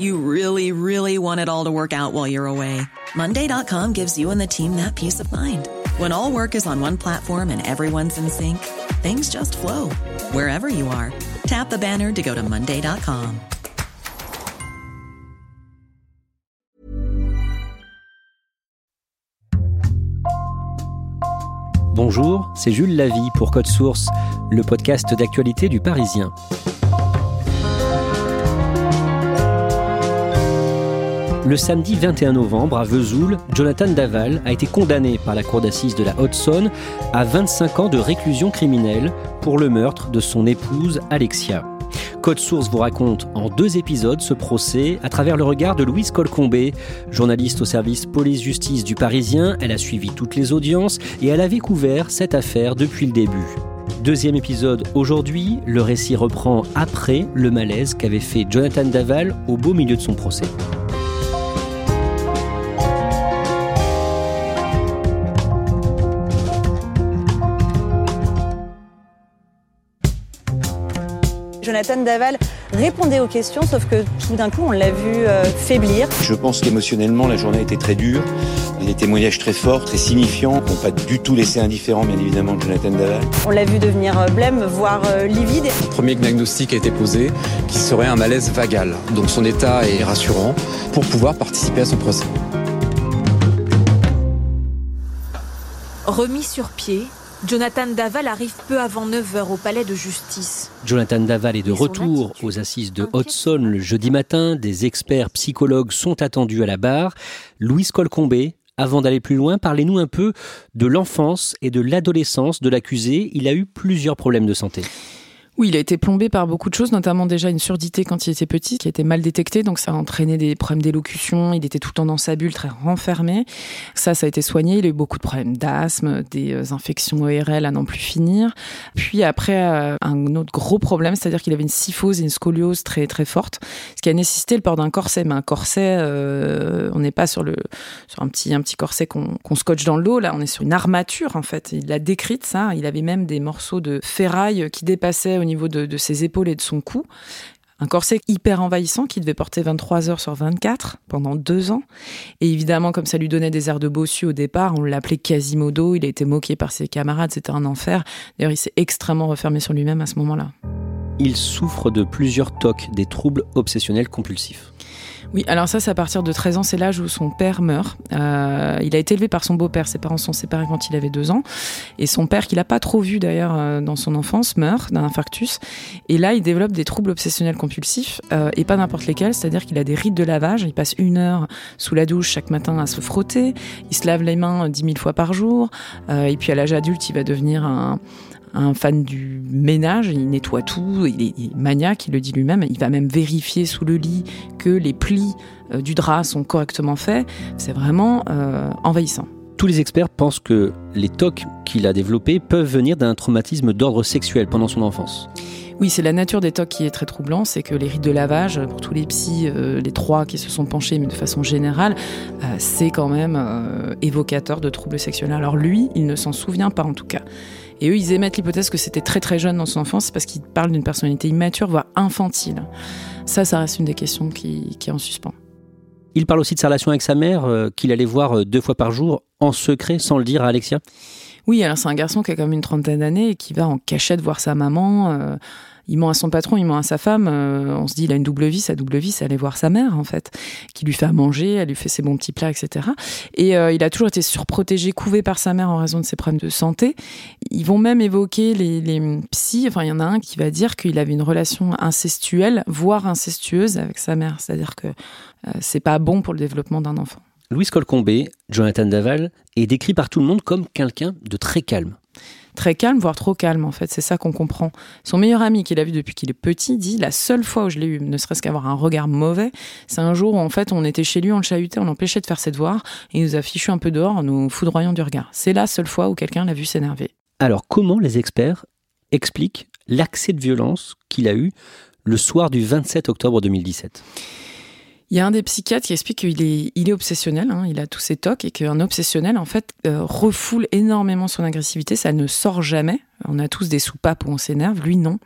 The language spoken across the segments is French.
You really, really want it all to work out while you're away. Monday.com gives you and the team that peace of mind. When all work is on one platform and everyone's in sync, things just flow wherever you are. Tap the banner to go to Monday.com. Bonjour, c'est Jules Lavie pour Code Source, le podcast d'actualité du Parisien. Le samedi 21 novembre, à Vesoul, Jonathan Daval a été condamné par la cour d'assises de la Haute-Saône à 25 ans de réclusion criminelle pour le meurtre de son épouse Alexia. Code Source vous raconte en deux épisodes ce procès à travers le regard de Louise Colcombé, journaliste au service police-justice du Parisien. Elle a suivi toutes les audiences et elle avait couvert cette affaire depuis le début. Deuxième épisode aujourd'hui, le récit reprend après le malaise qu'avait fait Jonathan Daval au beau milieu de son procès. Jonathan Daval répondait aux questions, sauf que tout d'un coup, on l'a vu euh, faiblir. Je pense qu'émotionnellement, la journée a été très dure. Des témoignages très forts, très signifiants, qui n'ont pas du tout laissé indifférent, bien évidemment, Jonathan Daval. On l'a vu devenir euh, blême, voire euh, livide. Le premier diagnostic a été posé, qui serait un malaise vagal. Donc son état est rassurant pour pouvoir participer à son procès. Remis sur pied, Jonathan Daval arrive peu avant 9h au palais de justice. Jonathan Daval est de retour aux assises de Haute-Saône le jeudi matin. Des experts psychologues sont attendus à la barre. Louise Colcombé, avant d'aller plus loin, parlez-nous un peu de l'enfance et de l'adolescence de l'accusé. Il a eu plusieurs problèmes de santé. Oui, il a été plombé par beaucoup de choses, notamment déjà une surdité quand il était petit, qui était mal détectée, donc ça a entraîné des problèmes d'élocution, il était tout le temps dans sa bulle, très renfermé. Ça, ça a été soigné, il a eu beaucoup de problèmes d'asthme, des euh, infections ORL à n'en plus finir. Puis après, euh, un autre gros problème, c'est-à-dire qu'il avait une syphose et une scoliose très très forte, ce qui a nécessité le port d'un corset. Mais un corset, euh, on n'est pas sur, un, petit, un petit corset qu'on scotche dans l'eau, là on est sur une armature en fait. Il l'a décrite ça, il avait même des morceaux de ferraille qui dépassaient au niveau de, ses épaules et de son cou. Un corset hyper envahissant qui devait porter 23 heures sur 24 pendant deux ans. Et évidemment, comme ça lui donnait des airs de bossu au départ, on l'appelait Quasimodo. Il a été moqué par ses camarades. C'était un enfer. D'ailleurs, il s'est extrêmement refermé sur lui-même à ce moment-là. Il souffre de plusieurs TOC, des troubles obsessionnels compulsifs. Oui, alors ça, c'est à partir de 13 ans, c'est l'âge où son père meurt. Euh, il a été élevé par son beau-père, ses parents sont séparés quand il avait deux ans. Et son père, qu'il n'a pas trop vu d'ailleurs euh, dans son enfance, meurt d'un infarctus. Et là, il développe des troubles obsessionnels compulsifs, euh, et pas n'importe lesquels, c'est-à-dire qu'il a des rites de lavage, il passe une heure sous la douche chaque matin à se frotter, il se lave les mains dix mille fois par jour, et puis à l'âge adulte, il va devenir un un fan du ménage, il nettoie tout, il est, maniaque, il le dit lui-même, il va même vérifier sous le lit que les plis euh, du drap sont correctement faits. C'est vraiment euh, envahissant. Tous les experts pensent que les tocs qu'il a développés peuvent venir d'un traumatisme d'ordre sexuel pendant son enfance. Oui, c'est la nature des tocs qui est très troublant, c'est que les rites de lavage, pour tous les psys, euh, les trois qui se sont penchés, mais de façon générale, c'est quand même évocateur de troubles sexuels. Alors lui, il ne s'en souvient pas en tout cas. Et eux, ils émettent l'hypothèse que c'était très très jeune dans son enfance parce qu'ils parlent d'une personnalité immature, voire infantile. Ça, ça reste une des questions qui, est en suspens. Il parle aussi de sa relation avec sa mère, euh, qu'il allait voir euh, deux fois par jour, en secret, sans le dire à Alexia. Oui, alors c'est un garçon qui a comme une trentaine d'années et qui va en cachette voir sa maman. Euh, il ment à son patron, il ment à sa femme. Euh, on se dit, il a une double vie. Sa double vie, c'est aller voir sa mère, en fait, qui lui fait à manger, elle lui fait ses bons petits plats, etc. Et euh, il a toujours été surprotégé, couvé par sa mère en raison de ses problèmes de santé. Ils vont même évoquer les, les psys. Enfin, il y en a un qui va dire qu'il avait une relation incestuelle, voire incestueuse avec sa mère. C'est-à-dire que euh, c'est pas bon pour le développement d'un enfant. Louis Colcombé, Jonathan Daval, est décrit par tout le monde comme quelqu'un de très calme. Très calme, voire trop calme en fait. C'est ça qu'on comprend. Son meilleur ami qu'il a vu depuis qu'il est petit dit la seule fois où je l'ai eu, ne serait-ce qu'avoir un regard mauvais, c'est un jour où en fait on était chez lui, on le chahutait, on l'empêchait de faire ses devoirs et il nous a fichu un peu dehors en nous foudroyant du regard. C'est la seule fois où quelqu'un l'a vu s'énerver. Alors comment les experts expliquent l'accès de violence qu'il a eu le soir du 27 octobre 2017 il y a un des psychiatres qui explique qu'il est, obsessionnel, hein, il a tous ses tocs, et qu'un obsessionnel, en fait, euh, refoule énormément son agressivité, ça ne sort jamais. On a tous des soupapes où on s'énerve, lui non.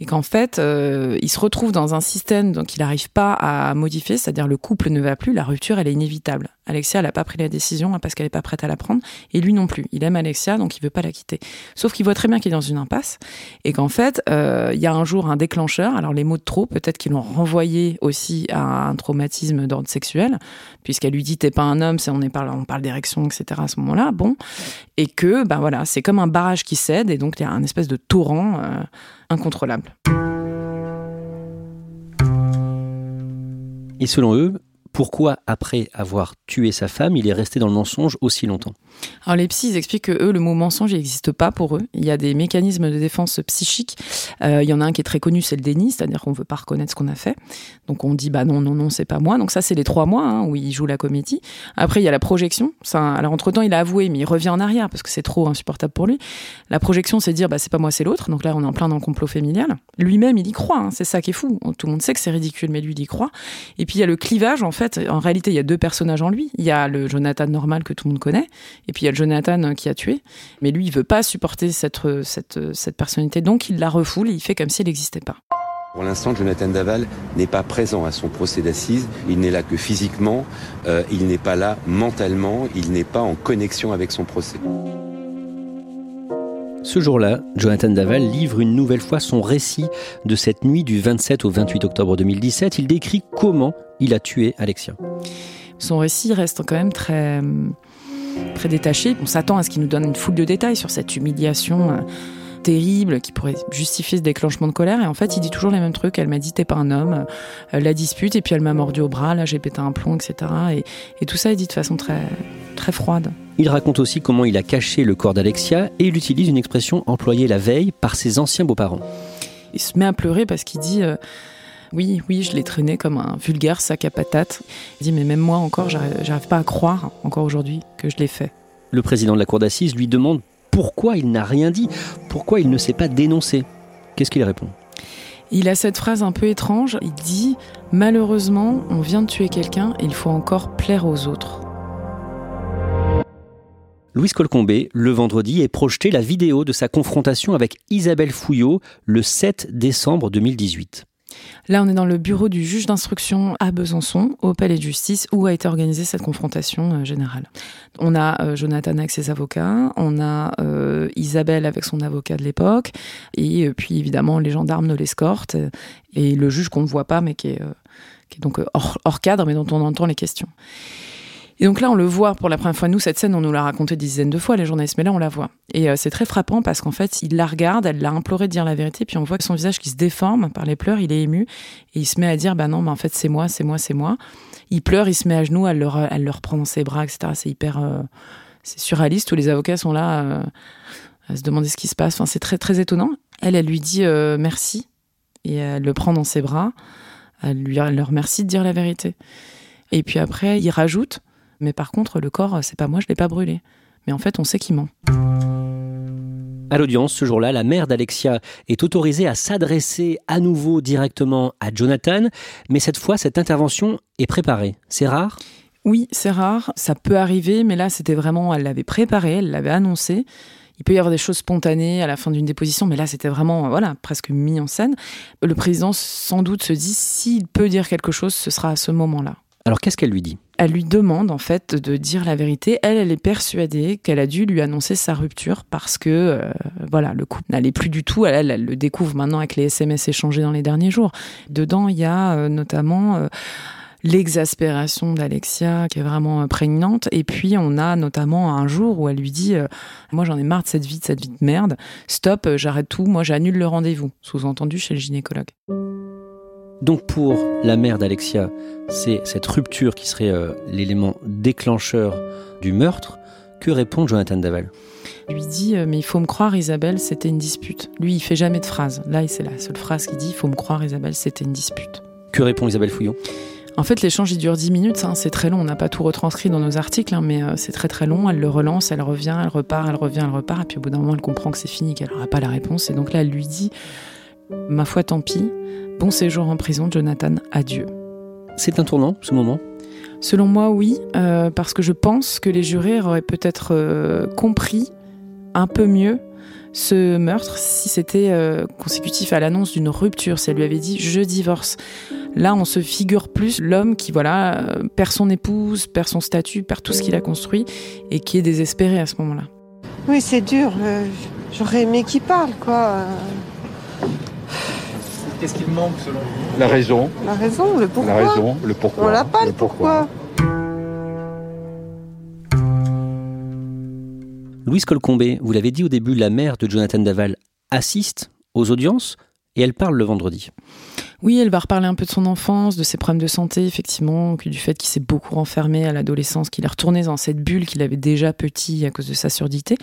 Et qu'en fait, euh, il se retrouve dans un système donc il n'arrive pas à modifier, c'est-à-dire le couple ne va plus, la rupture elle est inévitable. Alexia, n'a pas pris la décision hein, parce qu'elle n'est pas prête à la prendre, et lui non plus. Il aime Alexia, donc il veut pas la quitter. Sauf qu'il voit très bien qu'il est dans une impasse, et qu'en fait, euh, il y a un jour un déclencheur. Alors les mots de trop, peut-être qu'ils l'ont renvoyé aussi à un traumatisme d'ordre sexuel, puisqu'elle lui dit t'es pas un homme, on parle, on parle d'érection, etc. à ce moment-là. Bon, et que ben voilà, c'est comme un barrage qui cède, et donc il y a un espèce de torrent euh, incontrôlable. Et selon eux, pourquoi, après avoir tué sa femme, il est resté dans le mensonge aussi longtemps alors les psys, ils expliquent que eux, le mot mensonge n'existe pas pour eux. Il y a des mécanismes de défense psychique. Euh, il y en a un qui est très connu, c'est le déni, c'est-à-dire qu'on veut pas reconnaître ce qu'on a fait. Donc on dit bah non, non, non, c'est pas moi. Donc ça, c'est les trois mois hein, où il joue la comédie. Après, il y a la projection. Ça, alors entre temps, il a avoué, mais il revient en arrière parce que c'est trop insupportable pour lui. La projection, c'est dire bah c'est pas moi, c'est l'autre. Donc là, on est en plein dans le complot familial. Lui-même, il y croit. Hein. c'est ça qui est fou. Tout le monde sait que c'est ridicule, mais lui, il y croit. Et puis il y a le clivage. En fait, en réalité, il y a deux personnages en lui. Il y a le Jonathan normal que tout le monde connaît et puis il y a le Jonathan qui a tué. Mais lui, il veut pas supporter cette, cette, cette personnalité, donc il la refoule et il fait comme si elle n'existait pas. Pour l'instant, Jonathan Daval n'est pas présent à son procès d'assises. Il n'est là que physiquement, euh, il n'est pas là mentalement, il n'est pas en connexion avec son procès. Ce jour-là, Jonathan Daval livre une nouvelle fois son récit de cette nuit du 27 au 28 octobre 2017. Il décrit comment il a tué Alexia. Son récit reste quand même très très détaché. On s'attend à ce qu'il nous donne une foule de détails sur cette humiliation euh, terrible qui pourrait justifier ce déclenchement de colère. Et en fait, il dit toujours les mêmes trucs. Elle m'a dit t'es pas un homme, euh, la dispute, et puis elle m'a mordu au bras, là j'ai pété un plomb, etc. Et, et, tout ça est dit de façon très, très froide. Il raconte aussi comment il a caché le corps d'Alexia et il utilise une expression employée la veille par ses anciens beaux-parents. Il se met à pleurer parce qu'il dit euh, oui, oui, je l'ai traîné comme un vulgaire sac à patates. Il dit, mais même moi encore, j'arrive pas à croire, encore aujourd'hui, que je l'ai fait. Le président de la cour d'assises lui demande pourquoi il n'a rien dit, pourquoi il ne s'est pas dénoncé. Qu'est-ce qu'il répond? Il a cette phrase un peu étrange, il dit ⁇ Malheureusement, on vient de tuer quelqu'un et il faut encore plaire aux autres ⁇ Louise Colcombé, le vendredi, est projeté la vidéo de sa confrontation avec Isabelle Fouillot le 7 décembre 2018. Là, on est dans le bureau du juge d'instruction à Besançon, au palais de justice, où a été organisée cette confrontation euh, générale. On a euh, Jonathan avec ses avocats, on a euh, Isabelle avec son avocat de l'époque, et puis évidemment les gendarmes de l'escorte, et le juge qu'on ne voit pas, mais qui est donc hors cadre, mais dont on entend les questions. Et donc là, on le voit pour la première fois. Nous, cette scène, on nous l'a raconté des dizaines de fois, les journalistes, mais là, on la voit. Et euh, c'est très frappant parce qu'en fait, il la regarde, elle l'a imploré de dire la vérité, puis on voit que son visage qui se déforme par les pleurs, il est ému, et il se met à dire, bah non, mais en fait, c'est moi, c'est moi, c'est moi. Il pleure, il se met à genoux, elle le, elle le reprend dans ses bras, etc. C'est hyper, euh, c'est surréaliste. Tous les avocats sont là euh, à se demander ce qui se passe. Enfin, c'est très, très étonnant. Elle, elle lui dit merci, et elle le prend dans ses bras. Elle lui elle le remercie de dire la vérité. Et puis après, il rajoute mais par contre, le corps, c'est pas moi, je l'ai pas brûlé. Mais en fait, on sait qu'il ment. À l'audience, ce jour-là, la mère d'Alexia est autorisée à s'adresser à nouveau directement à Jonathan, mais cette fois, cette intervention est préparée. C'est rare? Oui, c'est rare. Ça peut arriver, mais là, c'était vraiment, elle l'avait préparé, elle l'avait annoncé. Il peut y avoir des choses spontanées à la fin d'une déposition, mais là, c'était vraiment, voilà, presque mis en scène. Le président, sans doute, se dit, s'il peut dire quelque chose, ce sera à ce moment-là. Alors qu'est-ce qu'elle lui dit? Elle lui demande en fait de dire la vérité. Elle, elle est persuadée qu'elle a dû lui annoncer sa rupture parce que euh, voilà, le couple n'allait plus du tout. Elle, le découvre maintenant avec les SMS échangés dans les derniers jours. Dedans, il y a euh, notamment euh, l'exaspération d'Alexia qui est vraiment prégnante. Et puis on a notamment un jour où elle lui dit Moi j'en ai marre de cette vie, de cette vie de merde. Stop, j'arrête tout. Moi j'annule le rendez-vous. Sous-entendu chez le gynécologue. Donc pour la mère d'Alexia, c'est cette rupture qui serait euh, l'élément déclencheur du meurtre. Que répond Jonathan Daval? Lui dit euh, Mais il faut me croire, Isabelle, c'était une dispute. Lui, il fait jamais de phrase. Là, c'est la seule phrase qu'il dit Il faut me croire, Isabelle, c'était une dispute. Que répond Isabelle Fouillon? En fait, l'échange, il dure 10 minutes, hein, c'est très long. On n'a pas tout retranscrit dans nos articles, hein, mais euh, c'est très très long. Elle le relance, elle revient, elle repart, elle revient, elle repart. Et puis au bout d'un moment, elle comprend que c'est fini, qu'elle n'aura pas la réponse. Et donc là, elle lui dit Ma foi, tant pis. Bon séjour en prison, Jonathan, adieu. C'est un tournant, ce moment Selon moi, oui, euh, parce que je pense que les jurés auraient peut-être euh, compris un peu mieux ce meurtre si c'était euh, consécutif à l'annonce d'une rupture, si elle lui avait dit je divorce. Là, on se figure plus l'homme qui voilà perd son épouse, perd son statut, perd tout ce qu'il a construit et qui est désespéré à ce moment-là. Oui, c'est dur. J'aurais aimé qu'il parle, quoi. Qu'est-ce qu'il manque selon vous La raison. La raison, le pourquoi. La raison, le pourquoi. On l'a pas le, pourquoi. Louise Colcombé, vous l'avez dit au début, la mère de Jonathan Daval assiste aux audiences et elle parle le vendredi. Oui, elle va reparler un peu de son enfance, de ses problèmes de santé, effectivement, du fait qu'il s'est beaucoup renfermé à l'adolescence, qu'il est retourné dans cette bulle qu'il avait déjà petit à cause de sa surdité.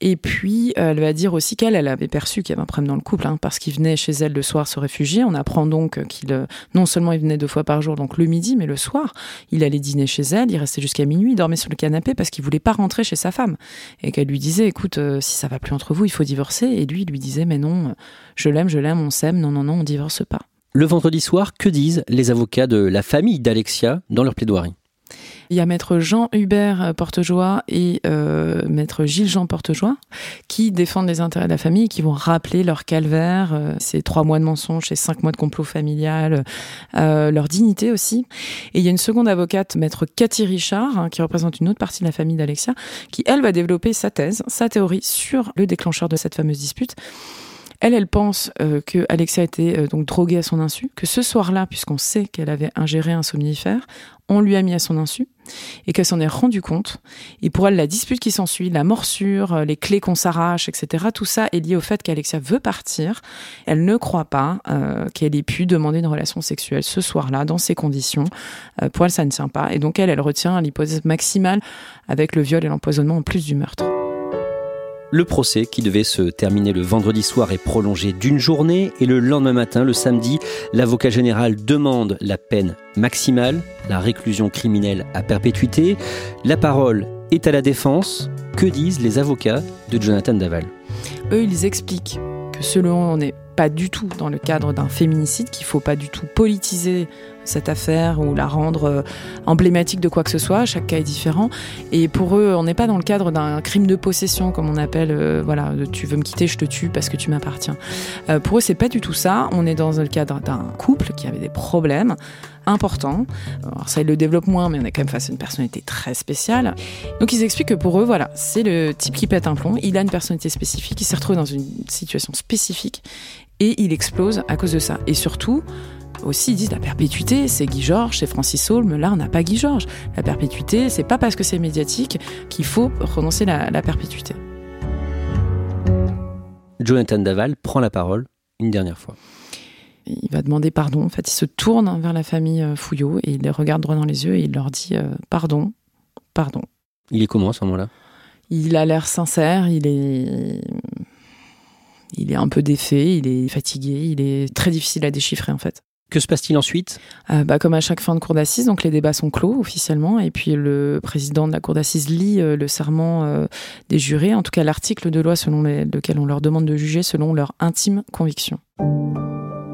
Et puis, elle va dire aussi qu'elle, elle avait perçu qu'il y avait un problème dans le couple, hein, parce qu'il venait chez elle le soir se réfugier. On apprend donc qu'il, euh, non seulement il venait deux fois par jour, donc le midi, mais le soir, il allait dîner chez elle, il restait jusqu'à minuit, il dormait sur le canapé parce qu'il voulait pas rentrer chez sa femme. Et qu'elle lui disait, écoute, euh, si ça va plus entre vous, il faut divorcer. Et lui, il lui disait, mais non, je l'aime, je l'aime, on s'aime, non, non, non, on divorce pas. Le vendredi soir, que disent les avocats de la famille d'Alexia dans leur plaidoirie? Il y a maître Jean Hubert Portejoie et euh, maître Gilles Jean Portejoie qui défendent les intérêts de la famille et qui vont rappeler leur calvaire, euh, ces trois mois de mensonges, ces cinq mois de complot familial, euh, leur dignité aussi. Et il y a une seconde avocate, maître Cathy Richard, hein, qui représente une autre partie de la famille d'Alexia, qui elle va développer sa thèse, sa théorie sur le déclencheur de cette fameuse dispute. Elle, elle pense euh, que Alexia été euh, donc droguée à son insu, que ce soir-là, puisqu'on sait qu'elle avait ingéré un somnifère, on lui a mis à son insu et qu'elle s'en est rendue compte. Et pour elle, la dispute qui s'ensuit, la morsure, euh, les clés qu'on s'arrache, etc., tout ça est lié au fait qu'Alexia veut partir. Elle ne croit pas qu'elle ait pu demander une relation sexuelle ce soir-là, dans ces conditions. pour elle, ça ne tient pas. Et donc, elle, elle retient l'hypothèse maximale avec le viol et l'empoisonnement en plus du meurtre. Le procès, qui devait se terminer le vendredi soir, est prolongé d'une journée et le lendemain matin, le samedi, l'avocat général demande la peine maximale, la réclusion criminelle à perpétuité. La parole est à la défense. Que disent les avocats de Jonathan Daval? Eux, ils expliquent que selon on n'est pas du tout dans le cadre d'un féminicide, qu'il ne faut pas du tout politiser cette affaire ou la rendre euh, emblématique de quoi que ce soit. Chaque cas est différent. Et pour eux, on n'est pas dans le cadre d'un crime de possession, comme on appelle, euh, voilà, tu veux me quitter, je te tue parce que tu m'appartiens. Euh, pour eux, c'est pas du tout ça. On est dans le cadre d'un couple qui avait des problèmes importants. Alors ça, ils le développent moins, mais on est quand même face à une personnalité très spéciale. Donc ils expliquent que pour eux, voilà, c'est le type qui pète un plomb. Il a une personnalité spécifique, il s'est retrouvé dans une situation spécifique et il explose à cause de ça. Et surtout, aussi ils disent la perpétuité, c'est Guy Georges, c'est Francis Saul, là on n'a pas Guy Georges. La perpétuité, c'est pas parce que c'est médiatique qu'il faut renoncer la, la perpétuité. Jonathan Daval prend la parole une dernière fois. Il va demander pardon. En fait, il se tourne vers la famille euh, Fouillot et il les regarde droit dans les yeux et il leur dit euh, pardon, pardon. Il est comment à ce moment-là? Il a l'air sincère, il est il est un peu défait, il est fatigué, il est très difficile à déchiffrer en fait. Que se passe-t-il ensuite? Euh, bah, Comme à chaque fin de cour d'assises, donc les débats sont clos officiellement, et puis le président de la cour d'assises lit euh, le serment euh, des jurés, en tout cas l'article de loi selon lequel on leur demande de juger selon leur intime conviction.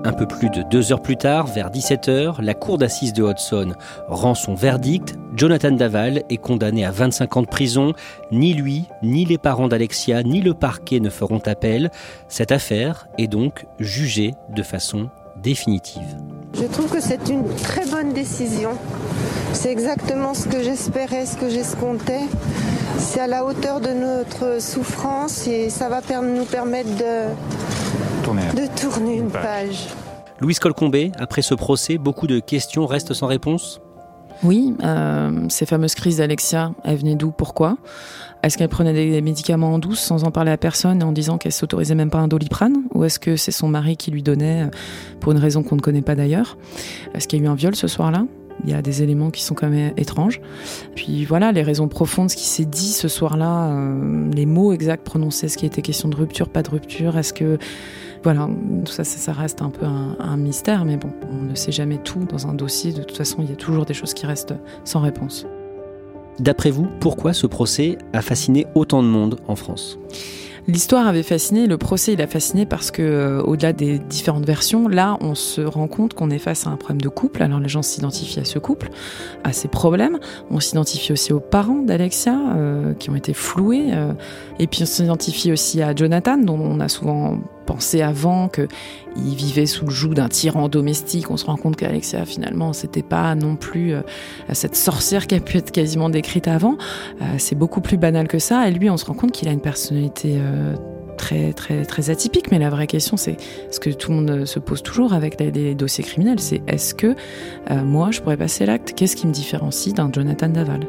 Un peu plus de deux heures plus tard, vers 17h, la cour d'assises de Hudson rend son verdict. Jonathan Daval est condamné à 25 ans de prison. Ni lui, ni les parents d'Alexia, ni le parquet ne feront appel. Cette affaire est donc jugée de façon définitive. Je trouve que c'est une très bonne décision. C'est exactement ce que j'espérais, ce que j'escomptais. C'est à la hauteur de notre souffrance et ça va nous permettre de tourner, de tourner une page. Louise Colcombé, après ce procès, beaucoup de questions restent sans réponse? Oui, euh, ces fameuses crises d'Alexia, elles venaient d'où? Pourquoi? Est-ce qu'elle prenait des médicaments en douce sans en parler à personne et en disant qu'elle s'autorisait même pas un doliprane? Ou est-ce que c'est son mari qui lui donnait euh, pour une raison qu'on ne connaît pas d'ailleurs? Est-ce qu'il y a eu un viol ce soir-là? Il y a des éléments qui sont quand même étranges. Puis voilà, les raisons profondes, ce qui s'est dit ce soir-là, euh, les mots exacts prononcés, est-ce qu'il était question de rupture, pas de rupture, est-ce que voilà, ça, ça, reste un peu un, mystère, mais bon, on ne sait jamais tout dans un dossier. De toute façon, il y a toujours des choses qui restent sans réponse. D'après vous, pourquoi ce procès a fasciné autant de monde en France? L'histoire avait fasciné, le procès il a fasciné parce que euh, au-delà des différentes versions, là on se rend compte qu'on est face à un problème de couple. Alors les gens s'identifient à ce couple, à ses problèmes. On s'identifie aussi aux parents d'Alexia euh, qui ont été floués, euh, et puis on s'identifie aussi à Jonathan dont on a souvent pensé avant qu'il vivait sous le joug d'un tyran domestique. On se rend compte qu'Alexia, finalement, c'était pas non plus cette sorcière qui a pu être quasiment décrite avant. C'est beaucoup plus banal que ça. Et lui, on se rend compte qu'il a une personnalité très, très, très atypique. Mais la vraie question, c'est ce que tout le monde se pose toujours avec les, dossiers criminels c'est est-ce que moi, je pourrais passer l'acte? Qu'est-ce qui me différencie d'un Jonathan Daval?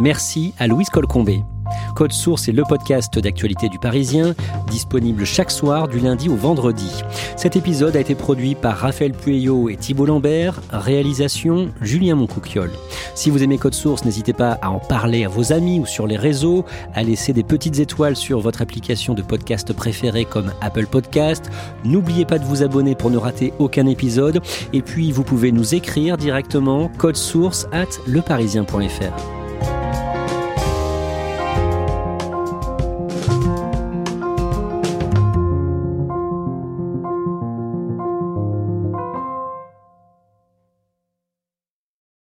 Merci à Louise Colcombé. Code Source est le podcast d'actualité du Parisien, disponible chaque soir du lundi au vendredi. Cet épisode a été produit par Raphaël Pueyo et Thibault Lambert, réalisation Julien Moncouquiole. Si vous aimez Code Source, n'hésitez pas à en parler à vos amis ou sur les réseaux, à laisser des petites étoiles sur votre application de podcast préférée comme Apple Podcast. N'oubliez pas de vous abonner pour ne rater aucun épisode. Et puis, vous pouvez nous écrire directement code source at leparisien.fr.